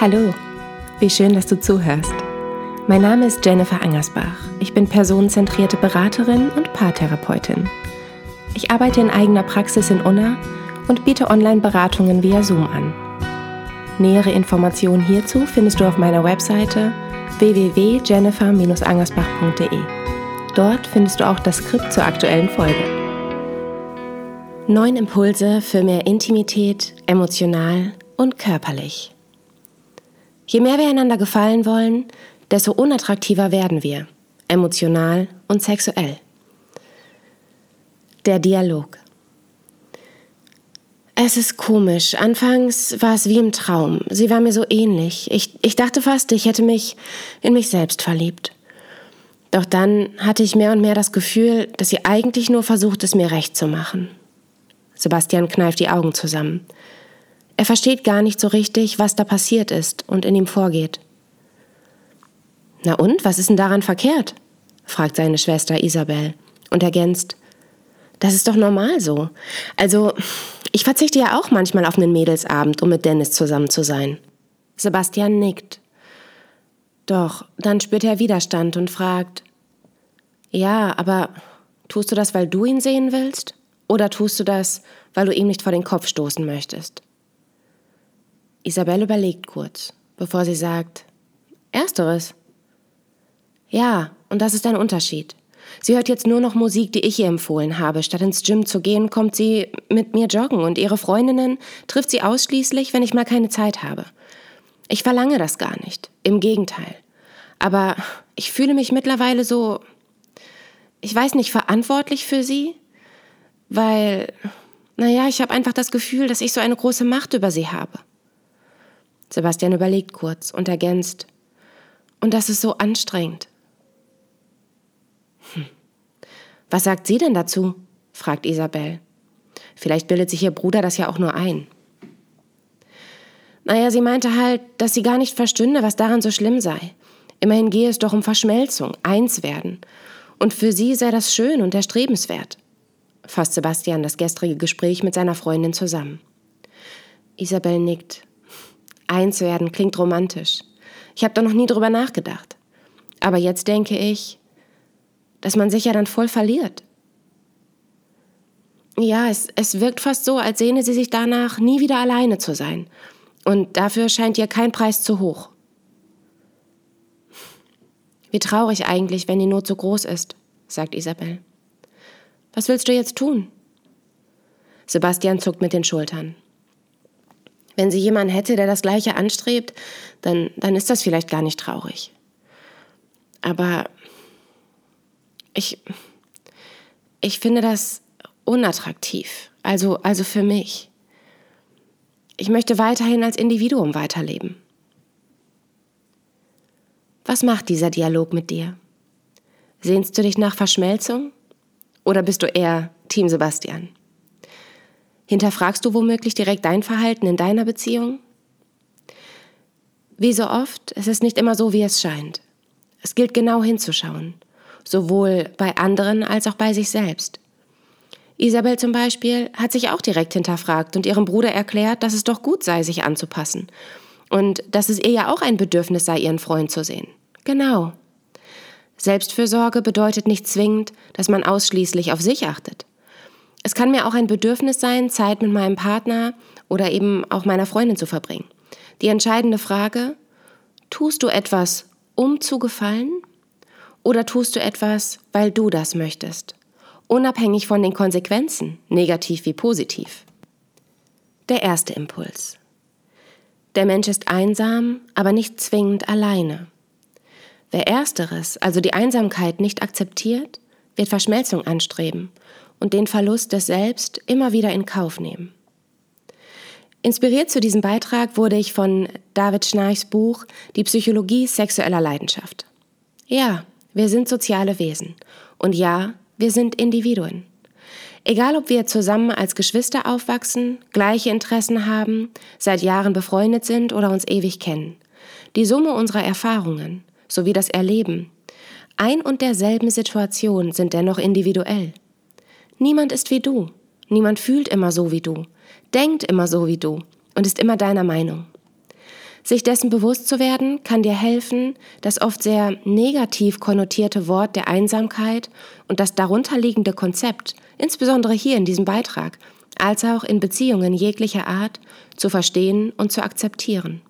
Hallo, wie schön, dass du zuhörst. Mein Name ist Jennifer Angersbach. Ich bin personenzentrierte Beraterin und Paartherapeutin. Ich arbeite in eigener Praxis in Unna und biete Online-Beratungen via Zoom an. Nähere Informationen hierzu findest du auf meiner Webseite www.jennifer-angersbach.de. Dort findest du auch das Skript zur aktuellen Folge. Neun Impulse für mehr Intimität, emotional und körperlich. Je mehr wir einander gefallen wollen, desto unattraktiver werden wir, emotional und sexuell. Der Dialog. Es ist komisch. Anfangs war es wie im Traum. Sie war mir so ähnlich. Ich, ich dachte fast, ich hätte mich in mich selbst verliebt. Doch dann hatte ich mehr und mehr das Gefühl, dass sie eigentlich nur versucht, es mir recht zu machen. Sebastian kneift die Augen zusammen. Er versteht gar nicht so richtig, was da passiert ist und in ihm vorgeht. Na und, was ist denn daran verkehrt? fragt seine Schwester Isabel und ergänzt, das ist doch normal so. Also, ich verzichte ja auch manchmal auf einen Mädelsabend, um mit Dennis zusammen zu sein. Sebastian nickt. Doch, dann spürt er Widerstand und fragt, ja, aber tust du das, weil du ihn sehen willst? Oder tust du das, weil du ihm nicht vor den Kopf stoßen möchtest? Isabelle überlegt kurz, bevor sie sagt, Ersteres. Ja, und das ist ein Unterschied. Sie hört jetzt nur noch Musik, die ich ihr empfohlen habe. Statt ins Gym zu gehen, kommt sie mit mir joggen und ihre Freundinnen trifft sie ausschließlich, wenn ich mal keine Zeit habe. Ich verlange das gar nicht. Im Gegenteil. Aber ich fühle mich mittlerweile so, ich weiß nicht, verantwortlich für sie, weil, naja, ich habe einfach das Gefühl, dass ich so eine große Macht über sie habe. Sebastian überlegt kurz und ergänzt. Und das ist so anstrengend. Hm. Was sagt sie denn dazu? fragt Isabel. Vielleicht bildet sich ihr Bruder das ja auch nur ein. Naja, sie meinte halt, dass sie gar nicht verstünde, was daran so schlimm sei. Immerhin gehe es doch um Verschmelzung, eins werden. Und für sie sei das schön und erstrebenswert. Fasst Sebastian das gestrige Gespräch mit seiner Freundin zusammen. Isabel nickt Eins werden klingt romantisch. Ich habe da noch nie drüber nachgedacht. Aber jetzt denke ich, dass man sich ja dann voll verliert. Ja, es, es wirkt fast so, als sehne sie sich danach, nie wieder alleine zu sein. Und dafür scheint ihr kein Preis zu hoch. Wie traurig eigentlich, wenn die Not so groß ist, sagt Isabel. Was willst du jetzt tun? Sebastian zuckt mit den Schultern. Wenn sie jemanden hätte, der das Gleiche anstrebt, dann, dann ist das vielleicht gar nicht traurig. Aber ich, ich finde das unattraktiv. Also, also für mich. Ich möchte weiterhin als Individuum weiterleben. Was macht dieser Dialog mit dir? Sehnst du dich nach Verschmelzung? Oder bist du eher Team Sebastian? Hinterfragst du womöglich direkt dein Verhalten in deiner Beziehung? Wie so oft, es ist nicht immer so, wie es scheint. Es gilt genau hinzuschauen, sowohl bei anderen als auch bei sich selbst. Isabel zum Beispiel hat sich auch direkt hinterfragt und ihrem Bruder erklärt, dass es doch gut sei, sich anzupassen und dass es ihr ja auch ein Bedürfnis sei, ihren Freund zu sehen. Genau. Selbstfürsorge bedeutet nicht zwingend, dass man ausschließlich auf sich achtet. Es kann mir auch ein Bedürfnis sein, Zeit mit meinem Partner oder eben auch meiner Freundin zu verbringen. Die entscheidende Frage, tust du etwas, um zu gefallen? Oder tust du etwas, weil du das möchtest? Unabhängig von den Konsequenzen, negativ wie positiv. Der erste Impuls. Der Mensch ist einsam, aber nicht zwingend alleine. Wer ersteres, also die Einsamkeit, nicht akzeptiert, wird Verschmelzung anstreben und den Verlust des Selbst immer wieder in Kauf nehmen. Inspiriert zu diesem Beitrag wurde ich von David Schnarchs Buch Die Psychologie sexueller Leidenschaft. Ja, wir sind soziale Wesen. Und ja, wir sind Individuen. Egal, ob wir zusammen als Geschwister aufwachsen, gleiche Interessen haben, seit Jahren befreundet sind oder uns ewig kennen. Die Summe unserer Erfahrungen sowie das Erleben ein und derselben Situation sind dennoch individuell. Niemand ist wie du. Niemand fühlt immer so wie du, denkt immer so wie du und ist immer deiner Meinung. Sich dessen bewusst zu werden, kann dir helfen, das oft sehr negativ konnotierte Wort der Einsamkeit und das darunterliegende Konzept, insbesondere hier in diesem Beitrag, als auch in Beziehungen jeglicher Art, zu verstehen und zu akzeptieren.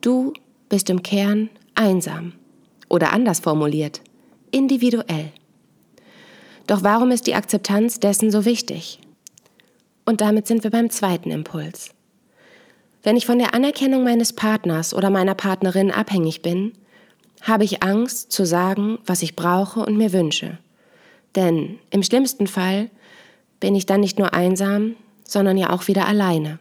Du bist im Kern einsam oder anders formuliert, individuell. Doch warum ist die Akzeptanz dessen so wichtig? Und damit sind wir beim zweiten Impuls. Wenn ich von der Anerkennung meines Partners oder meiner Partnerin abhängig bin, habe ich Angst zu sagen, was ich brauche und mir wünsche. Denn im schlimmsten Fall bin ich dann nicht nur einsam, sondern ja auch wieder alleine.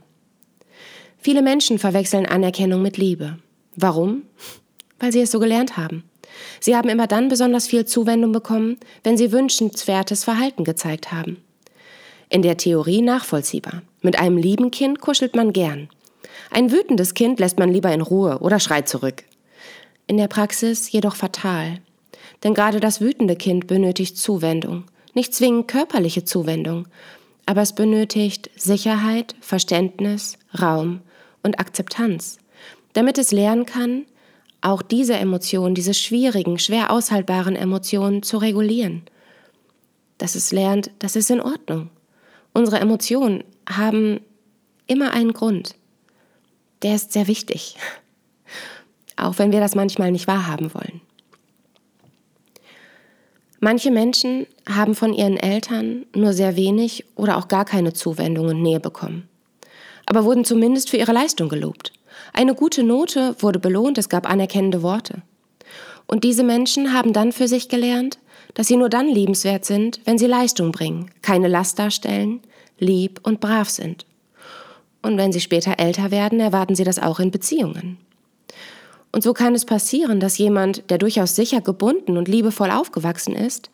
Viele Menschen verwechseln Anerkennung mit Liebe. Warum? Weil sie es so gelernt haben. Sie haben immer dann besonders viel Zuwendung bekommen, wenn sie wünschenswertes Verhalten gezeigt haben. In der Theorie nachvollziehbar. Mit einem lieben Kind kuschelt man gern. Ein wütendes Kind lässt man lieber in Ruhe oder schreit zurück. In der Praxis jedoch fatal. Denn gerade das wütende Kind benötigt Zuwendung. Nicht zwingend körperliche Zuwendung, aber es benötigt Sicherheit, Verständnis, Raum und Akzeptanz, damit es lernen kann, auch diese Emotionen, diese schwierigen, schwer aushaltbaren Emotionen zu regulieren. Dass es lernt, das ist in Ordnung. Unsere Emotionen haben immer einen Grund. Der ist sehr wichtig. Auch wenn wir das manchmal nicht wahrhaben wollen. Manche Menschen haben von ihren Eltern nur sehr wenig oder auch gar keine Zuwendung und Nähe bekommen, aber wurden zumindest für ihre Leistung gelobt. Eine gute Note wurde belohnt, es gab anerkennende Worte. Und diese Menschen haben dann für sich gelernt, dass sie nur dann liebenswert sind, wenn sie Leistung bringen, keine Last darstellen, lieb und brav sind. Und wenn sie später älter werden, erwarten sie das auch in Beziehungen. Und so kann es passieren, dass jemand, der durchaus sicher gebunden und liebevoll aufgewachsen ist,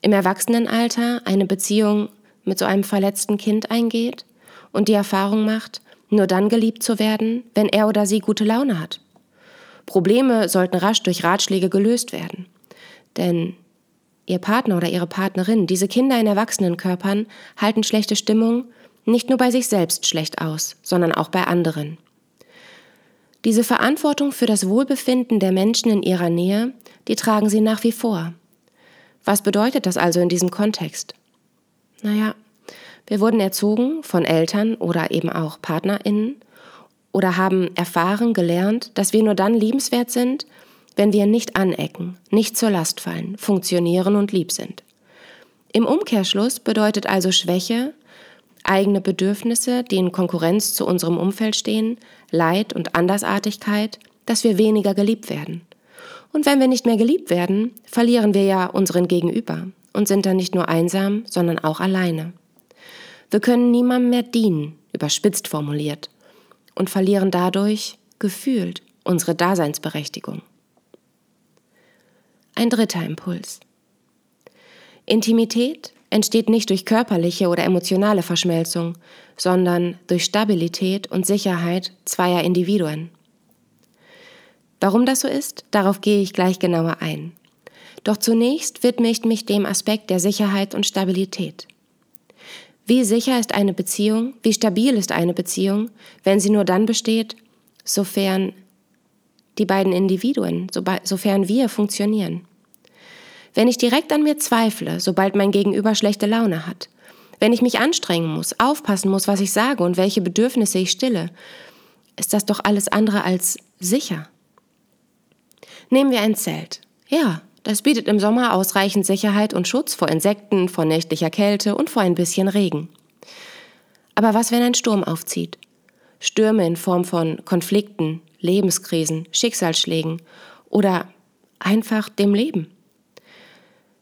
im Erwachsenenalter eine Beziehung mit so einem verletzten Kind eingeht und die Erfahrung macht, nur dann geliebt zu werden, wenn er oder sie gute Laune hat. Probleme sollten rasch durch Ratschläge gelöst werden. Denn Ihr Partner oder Ihre Partnerin, diese Kinder in Erwachsenenkörpern, halten schlechte Stimmung nicht nur bei sich selbst schlecht aus, sondern auch bei anderen. Diese Verantwortung für das Wohlbefinden der Menschen in ihrer Nähe, die tragen sie nach wie vor. Was bedeutet das also in diesem Kontext? Naja, wir wurden erzogen von Eltern oder eben auch Partnerinnen oder haben erfahren, gelernt, dass wir nur dann liebenswert sind, wenn wir nicht anecken, nicht zur Last fallen, funktionieren und lieb sind. Im Umkehrschluss bedeutet also Schwäche, eigene Bedürfnisse, die in Konkurrenz zu unserem Umfeld stehen, Leid und Andersartigkeit, dass wir weniger geliebt werden. Und wenn wir nicht mehr geliebt werden, verlieren wir ja unseren Gegenüber und sind dann nicht nur einsam, sondern auch alleine. Wir können niemandem mehr dienen, überspitzt formuliert, und verlieren dadurch, gefühlt, unsere Daseinsberechtigung. Ein dritter Impuls. Intimität entsteht nicht durch körperliche oder emotionale Verschmelzung, sondern durch Stabilität und Sicherheit zweier Individuen. Warum das so ist, darauf gehe ich gleich genauer ein. Doch zunächst widme ich mich dem Aspekt der Sicherheit und Stabilität. Wie sicher ist eine Beziehung, wie stabil ist eine Beziehung, wenn sie nur dann besteht, sofern die beiden Individuen, sofern wir funktionieren. Wenn ich direkt an mir zweifle, sobald mein Gegenüber schlechte Laune hat, wenn ich mich anstrengen muss, aufpassen muss, was ich sage und welche Bedürfnisse ich stille, ist das doch alles andere als sicher. Nehmen wir ein Zelt. Ja, das bietet im Sommer ausreichend Sicherheit und Schutz vor Insekten, vor nächtlicher Kälte und vor ein bisschen Regen. Aber was, wenn ein Sturm aufzieht? Stürme in Form von Konflikten, Lebenskrisen, Schicksalsschlägen oder einfach dem Leben.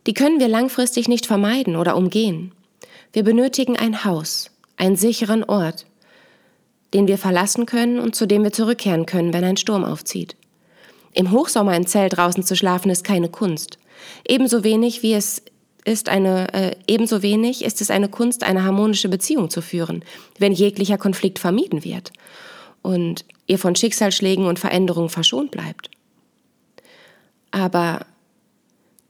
Die können wir langfristig nicht vermeiden oder umgehen. Wir benötigen ein Haus, einen sicheren Ort, den wir verlassen können und zu dem wir zurückkehren können, wenn ein Sturm aufzieht. Im Hochsommer im Zelt draußen zu schlafen ist keine Kunst. Ebenso wenig wie es ist eine, äh, ebenso wenig ist es eine Kunst, eine harmonische Beziehung zu führen, wenn jeglicher Konflikt vermieden wird und ihr von Schicksalsschlägen und Veränderungen verschont bleibt. Aber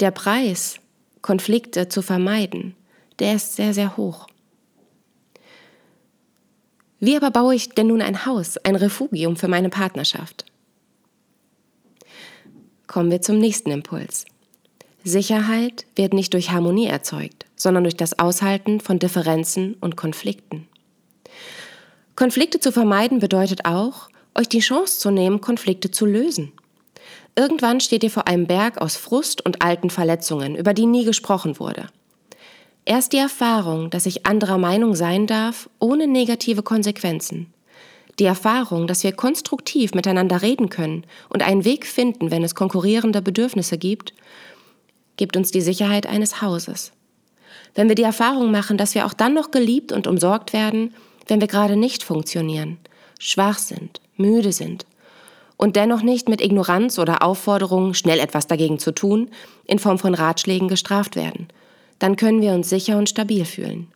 der Preis, Konflikte zu vermeiden, der ist sehr, sehr hoch. Wie aber baue ich denn nun ein Haus, ein Refugium für meine Partnerschaft? Kommen wir zum nächsten Impuls. Sicherheit wird nicht durch Harmonie erzeugt, sondern durch das Aushalten von Differenzen und Konflikten. Konflikte zu vermeiden bedeutet auch, euch die Chance zu nehmen, Konflikte zu lösen. Irgendwann steht ihr vor einem Berg aus Frust und alten Verletzungen, über die nie gesprochen wurde. Erst die Erfahrung, dass ich anderer Meinung sein darf, ohne negative Konsequenzen. Die Erfahrung, dass wir konstruktiv miteinander reden können und einen Weg finden, wenn es konkurrierende Bedürfnisse gibt, gibt uns die Sicherheit eines Hauses. Wenn wir die Erfahrung machen, dass wir auch dann noch geliebt und umsorgt werden, wenn wir gerade nicht funktionieren, schwach sind, müde sind und dennoch nicht mit Ignoranz oder Aufforderungen, schnell etwas dagegen zu tun, in Form von Ratschlägen gestraft werden, dann können wir uns sicher und stabil fühlen.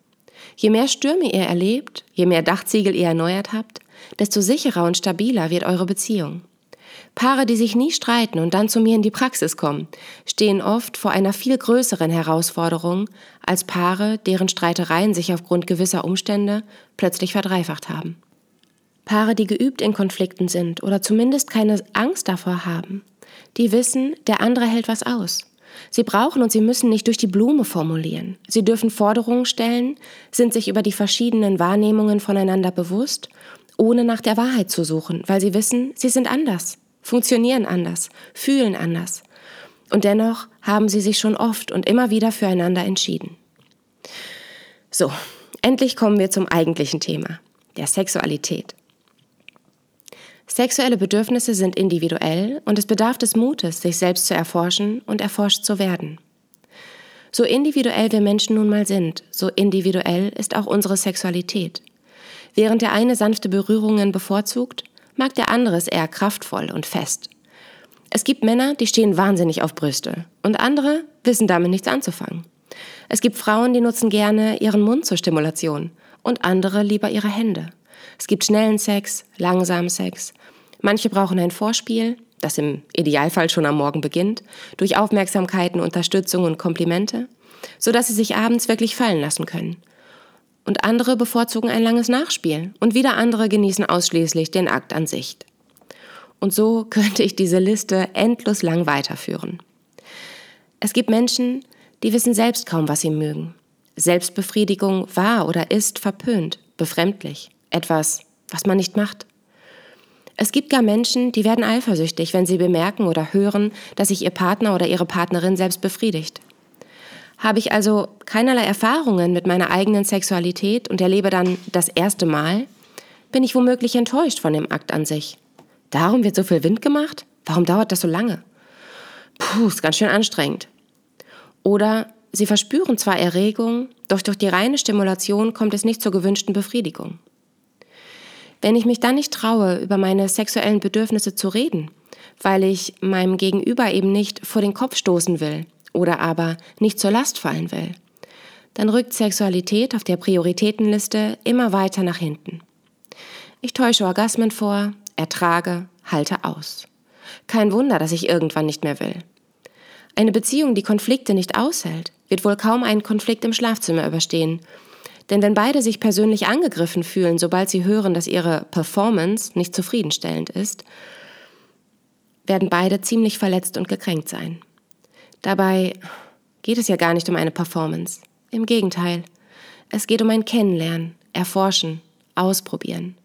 Je mehr Stürme ihr erlebt, je mehr Dachziegel ihr erneuert habt, desto sicherer und stabiler wird eure Beziehung. Paare, die sich nie streiten und dann zu mir in die Praxis kommen, stehen oft vor einer viel größeren Herausforderung als Paare, deren Streitereien sich aufgrund gewisser Umstände plötzlich verdreifacht haben. Paare, die geübt in Konflikten sind oder zumindest keine Angst davor haben, die wissen, der andere hält was aus. Sie brauchen und sie müssen nicht durch die Blume formulieren. Sie dürfen Forderungen stellen, sind sich über die verschiedenen Wahrnehmungen voneinander bewusst, ohne nach der Wahrheit zu suchen, weil sie wissen, sie sind anders, funktionieren anders, fühlen anders. Und dennoch haben sie sich schon oft und immer wieder füreinander entschieden. So, endlich kommen wir zum eigentlichen Thema, der Sexualität. Sexuelle Bedürfnisse sind individuell und es bedarf des Mutes, sich selbst zu erforschen und erforscht zu werden. So individuell wir Menschen nun mal sind, so individuell ist auch unsere Sexualität. Während der eine sanfte Berührungen bevorzugt, mag der andere es eher kraftvoll und fest. Es gibt Männer, die stehen wahnsinnig auf Brüste und andere wissen damit nichts anzufangen. Es gibt Frauen, die nutzen gerne ihren Mund zur Stimulation und andere lieber ihre Hände. Es gibt schnellen Sex, langsamen Sex. Manche brauchen ein Vorspiel, das im Idealfall schon am Morgen beginnt, durch Aufmerksamkeiten, Unterstützung und Komplimente, sodass sie sich abends wirklich fallen lassen können. Und andere bevorzugen ein langes Nachspiel und wieder andere genießen ausschließlich den Akt an sich. Und so könnte ich diese Liste endlos lang weiterführen. Es gibt Menschen, die wissen selbst kaum, was sie mögen. Selbstbefriedigung war oder ist verpönt, befremdlich etwas, was man nicht macht. Es gibt gar Menschen, die werden eifersüchtig, wenn sie bemerken oder hören, dass sich ihr Partner oder ihre Partnerin selbst befriedigt. Habe ich also keinerlei Erfahrungen mit meiner eigenen Sexualität und erlebe dann das erste Mal, bin ich womöglich enttäuscht von dem Akt an sich. Darum wird so viel Wind gemacht? Warum dauert das so lange? Puh, ist ganz schön anstrengend. Oder sie verspüren zwar Erregung, doch durch die reine Stimulation kommt es nicht zur gewünschten Befriedigung. Wenn ich mich dann nicht traue, über meine sexuellen Bedürfnisse zu reden, weil ich meinem Gegenüber eben nicht vor den Kopf stoßen will oder aber nicht zur Last fallen will, dann rückt Sexualität auf der Prioritätenliste immer weiter nach hinten. Ich täusche Orgasmen vor, ertrage, halte aus. Kein Wunder, dass ich irgendwann nicht mehr will. Eine Beziehung, die Konflikte nicht aushält, wird wohl kaum einen Konflikt im Schlafzimmer überstehen denn wenn beide sich persönlich angegriffen fühlen, sobald sie hören, dass ihre Performance nicht zufriedenstellend ist, werden beide ziemlich verletzt und gekränkt sein. Dabei geht es ja gar nicht um eine Performance. Im Gegenteil, es geht um ein Kennenlernen, Erforschen, Ausprobieren.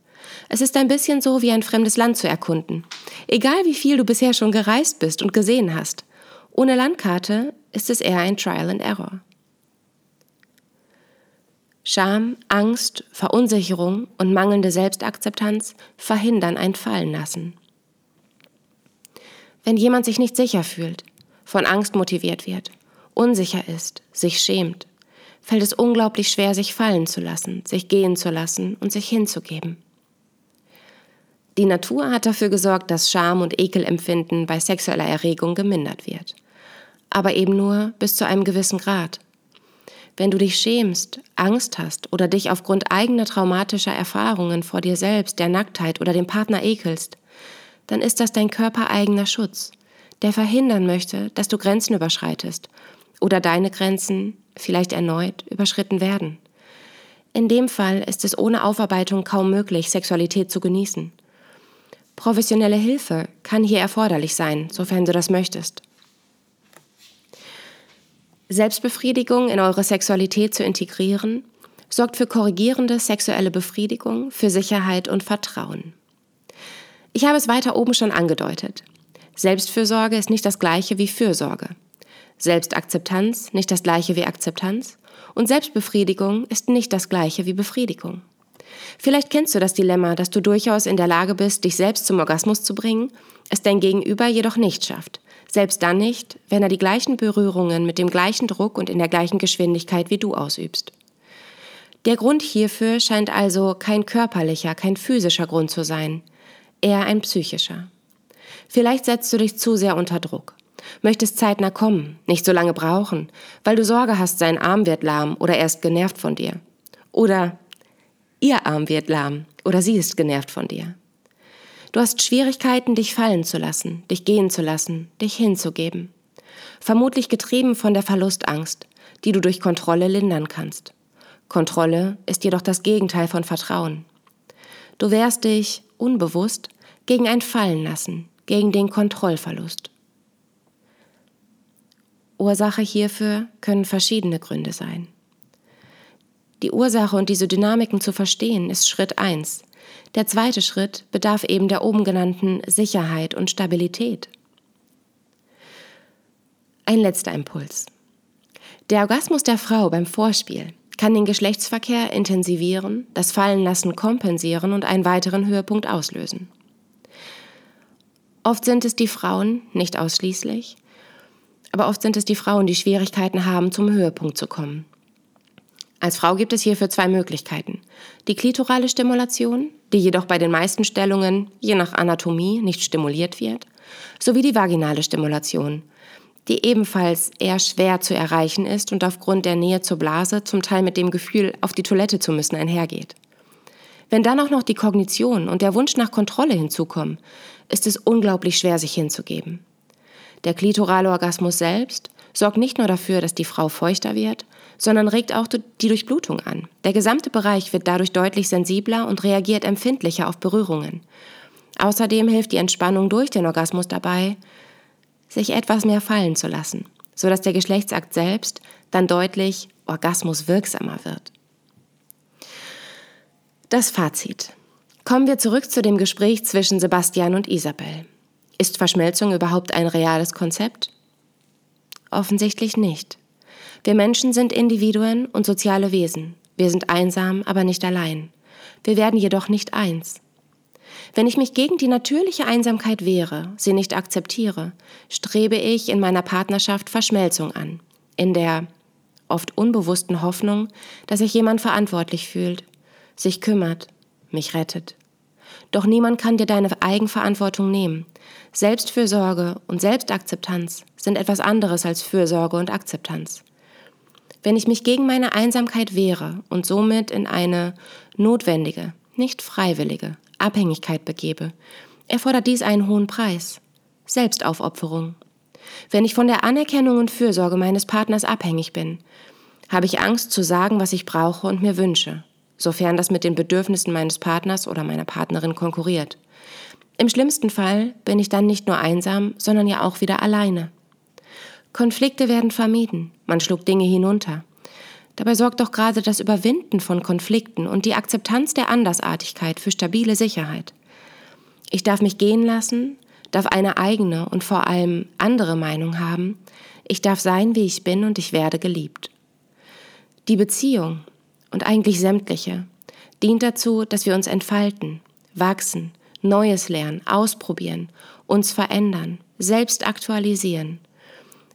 Es ist ein bisschen so wie ein fremdes Land zu erkunden. Egal wie viel du bisher schon gereist bist und gesehen hast, ohne Landkarte ist es eher ein Trial and Error. Scham, Angst, Verunsicherung und mangelnde Selbstakzeptanz verhindern ein Fallenlassen. Wenn jemand sich nicht sicher fühlt, von Angst motiviert wird, unsicher ist, sich schämt, fällt es unglaublich schwer, sich fallen zu lassen, sich gehen zu lassen und sich hinzugeben. Die Natur hat dafür gesorgt, dass Scham und Ekelempfinden bei sexueller Erregung gemindert wird. Aber eben nur bis zu einem gewissen Grad. Wenn du dich schämst, Angst hast oder dich aufgrund eigener traumatischer Erfahrungen vor dir selbst, der Nacktheit oder dem Partner ekelst, dann ist das dein körpereigener Schutz, der verhindern möchte, dass du Grenzen überschreitest oder deine Grenzen vielleicht erneut überschritten werden. In dem Fall ist es ohne Aufarbeitung kaum möglich, Sexualität zu genießen. Professionelle Hilfe kann hier erforderlich sein, sofern du das möchtest. Selbstbefriedigung in eure Sexualität zu integrieren, sorgt für korrigierende sexuelle Befriedigung, für Sicherheit und Vertrauen. Ich habe es weiter oben schon angedeutet. Selbstfürsorge ist nicht das gleiche wie Fürsorge. Selbstakzeptanz nicht das gleiche wie Akzeptanz. Und Selbstbefriedigung ist nicht das gleiche wie Befriedigung. Vielleicht kennst du das Dilemma, dass du durchaus in der Lage bist, dich selbst zum Orgasmus zu bringen, es dein Gegenüber jedoch nicht schafft. Selbst dann nicht, wenn er die gleichen Berührungen mit dem gleichen Druck und in der gleichen Geschwindigkeit wie du ausübst. Der Grund hierfür scheint also kein körperlicher, kein physischer Grund zu sein, eher ein psychischer. Vielleicht setzt du dich zu sehr unter Druck. Möchtest zeitnah kommen, nicht so lange brauchen, weil du Sorge hast, sein Arm wird lahm oder er ist genervt von dir. Oder ihr Arm wird lahm oder sie ist genervt von dir. Du hast Schwierigkeiten, dich fallen zu lassen, dich gehen zu lassen, dich hinzugeben. Vermutlich getrieben von der Verlustangst, die du durch Kontrolle lindern kannst. Kontrolle ist jedoch das Gegenteil von Vertrauen. Du wehrst dich, unbewusst, gegen ein Fallenlassen, gegen den Kontrollverlust. Ursache hierfür können verschiedene Gründe sein. Die Ursache und diese Dynamiken zu verstehen ist Schritt 1. Der zweite Schritt bedarf eben der oben genannten Sicherheit und Stabilität. Ein letzter Impuls. Der Orgasmus der Frau beim Vorspiel kann den Geschlechtsverkehr intensivieren, das Fallenlassen kompensieren und einen weiteren Höhepunkt auslösen. Oft sind es die Frauen, nicht ausschließlich, aber oft sind es die Frauen, die Schwierigkeiten haben, zum Höhepunkt zu kommen. Als Frau gibt es hierfür zwei Möglichkeiten. Die klitorale Stimulation, die jedoch bei den meisten Stellungen, je nach Anatomie, nicht stimuliert wird, sowie die vaginale Stimulation, die ebenfalls eher schwer zu erreichen ist und aufgrund der Nähe zur Blase zum Teil mit dem Gefühl, auf die Toilette zu müssen, einhergeht. Wenn dann auch noch die Kognition und der Wunsch nach Kontrolle hinzukommen, ist es unglaublich schwer, sich hinzugeben. Der klitorale Orgasmus selbst sorgt nicht nur dafür, dass die Frau feuchter wird, sondern regt auch die Durchblutung an. Der gesamte Bereich wird dadurch deutlich sensibler und reagiert empfindlicher auf Berührungen. Außerdem hilft die Entspannung durch den Orgasmus dabei, sich etwas mehr fallen zu lassen, sodass der Geschlechtsakt selbst dann deutlich orgasmuswirksamer wird. Das Fazit. Kommen wir zurück zu dem Gespräch zwischen Sebastian und Isabel. Ist Verschmelzung überhaupt ein reales Konzept? Offensichtlich nicht. Wir Menschen sind Individuen und soziale Wesen. Wir sind einsam, aber nicht allein. Wir werden jedoch nicht eins. Wenn ich mich gegen die natürliche Einsamkeit wehre, sie nicht akzeptiere, strebe ich in meiner Partnerschaft Verschmelzung an, in der oft unbewussten Hoffnung, dass sich jemand verantwortlich fühlt, sich kümmert, mich rettet. Doch niemand kann dir deine Eigenverantwortung nehmen. Selbstfürsorge und Selbstakzeptanz sind etwas anderes als Fürsorge und Akzeptanz. Wenn ich mich gegen meine Einsamkeit wehre und somit in eine notwendige, nicht freiwillige Abhängigkeit begebe, erfordert dies einen hohen Preis. Selbstaufopferung. Wenn ich von der Anerkennung und Fürsorge meines Partners abhängig bin, habe ich Angst zu sagen, was ich brauche und mir wünsche sofern das mit den Bedürfnissen meines Partners oder meiner Partnerin konkurriert. Im schlimmsten Fall bin ich dann nicht nur einsam, sondern ja auch wieder alleine. Konflikte werden vermieden, man schluckt Dinge hinunter. Dabei sorgt doch gerade das Überwinden von Konflikten und die Akzeptanz der Andersartigkeit für stabile Sicherheit. Ich darf mich gehen lassen, darf eine eigene und vor allem andere Meinung haben, ich darf sein, wie ich bin und ich werde geliebt. Die Beziehung, und eigentlich sämtliche, dient dazu, dass wir uns entfalten, wachsen, Neues lernen, ausprobieren, uns verändern, selbst aktualisieren,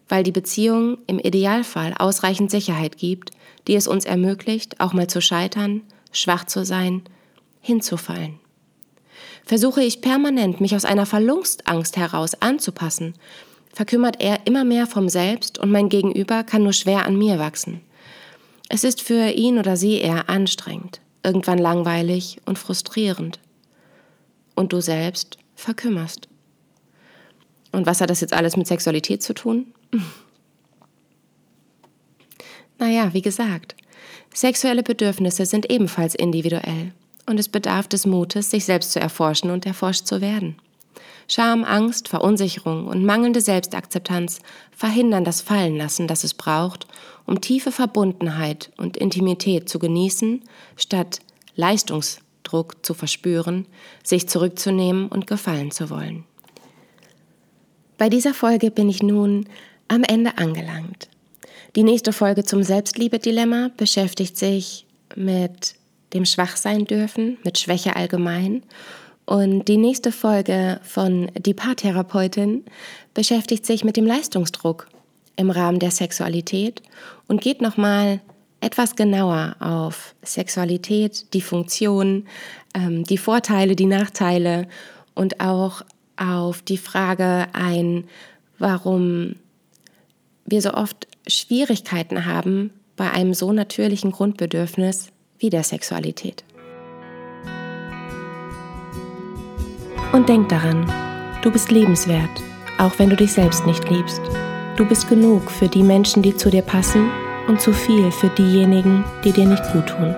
weil die Beziehung im Idealfall ausreichend Sicherheit gibt, die es uns ermöglicht, auch mal zu scheitern, schwach zu sein, hinzufallen. Versuche ich permanent, mich aus einer Verlustangst heraus anzupassen, verkümmert er immer mehr vom Selbst und mein Gegenüber kann nur schwer an mir wachsen. Es ist für ihn oder sie eher anstrengend, irgendwann langweilig und frustrierend. Und du selbst verkümmerst. Und was hat das jetzt alles mit Sexualität zu tun? naja, wie gesagt, Sexuelle Bedürfnisse sind ebenfalls individuell und es bedarf des Mutes, sich selbst zu erforschen und erforscht zu werden. Scham, Angst, Verunsicherung und mangelnde Selbstakzeptanz verhindern das Fallenlassen, das es braucht, um tiefe Verbundenheit und Intimität zu genießen, statt Leistungsdruck zu verspüren, sich zurückzunehmen und gefallen zu wollen. Bei dieser Folge bin ich nun am Ende angelangt. Die nächste Folge zum Selbstliebe-Dilemma beschäftigt sich mit dem Schwachsein dürfen, mit Schwäche allgemein und die nächste Folge von Die Paartherapeutin beschäftigt sich mit dem Leistungsdruck im Rahmen der Sexualität und geht nochmal etwas genauer auf Sexualität, die Funktion, ähm, die Vorteile, die Nachteile und auch auf die Frage ein, warum wir so oft Schwierigkeiten haben bei einem so natürlichen Grundbedürfnis wie der Sexualität. Und denk daran, du bist lebenswert, auch wenn du dich selbst nicht liebst. Du bist genug für die Menschen, die zu dir passen und zu viel für diejenigen, die dir nicht gut tun.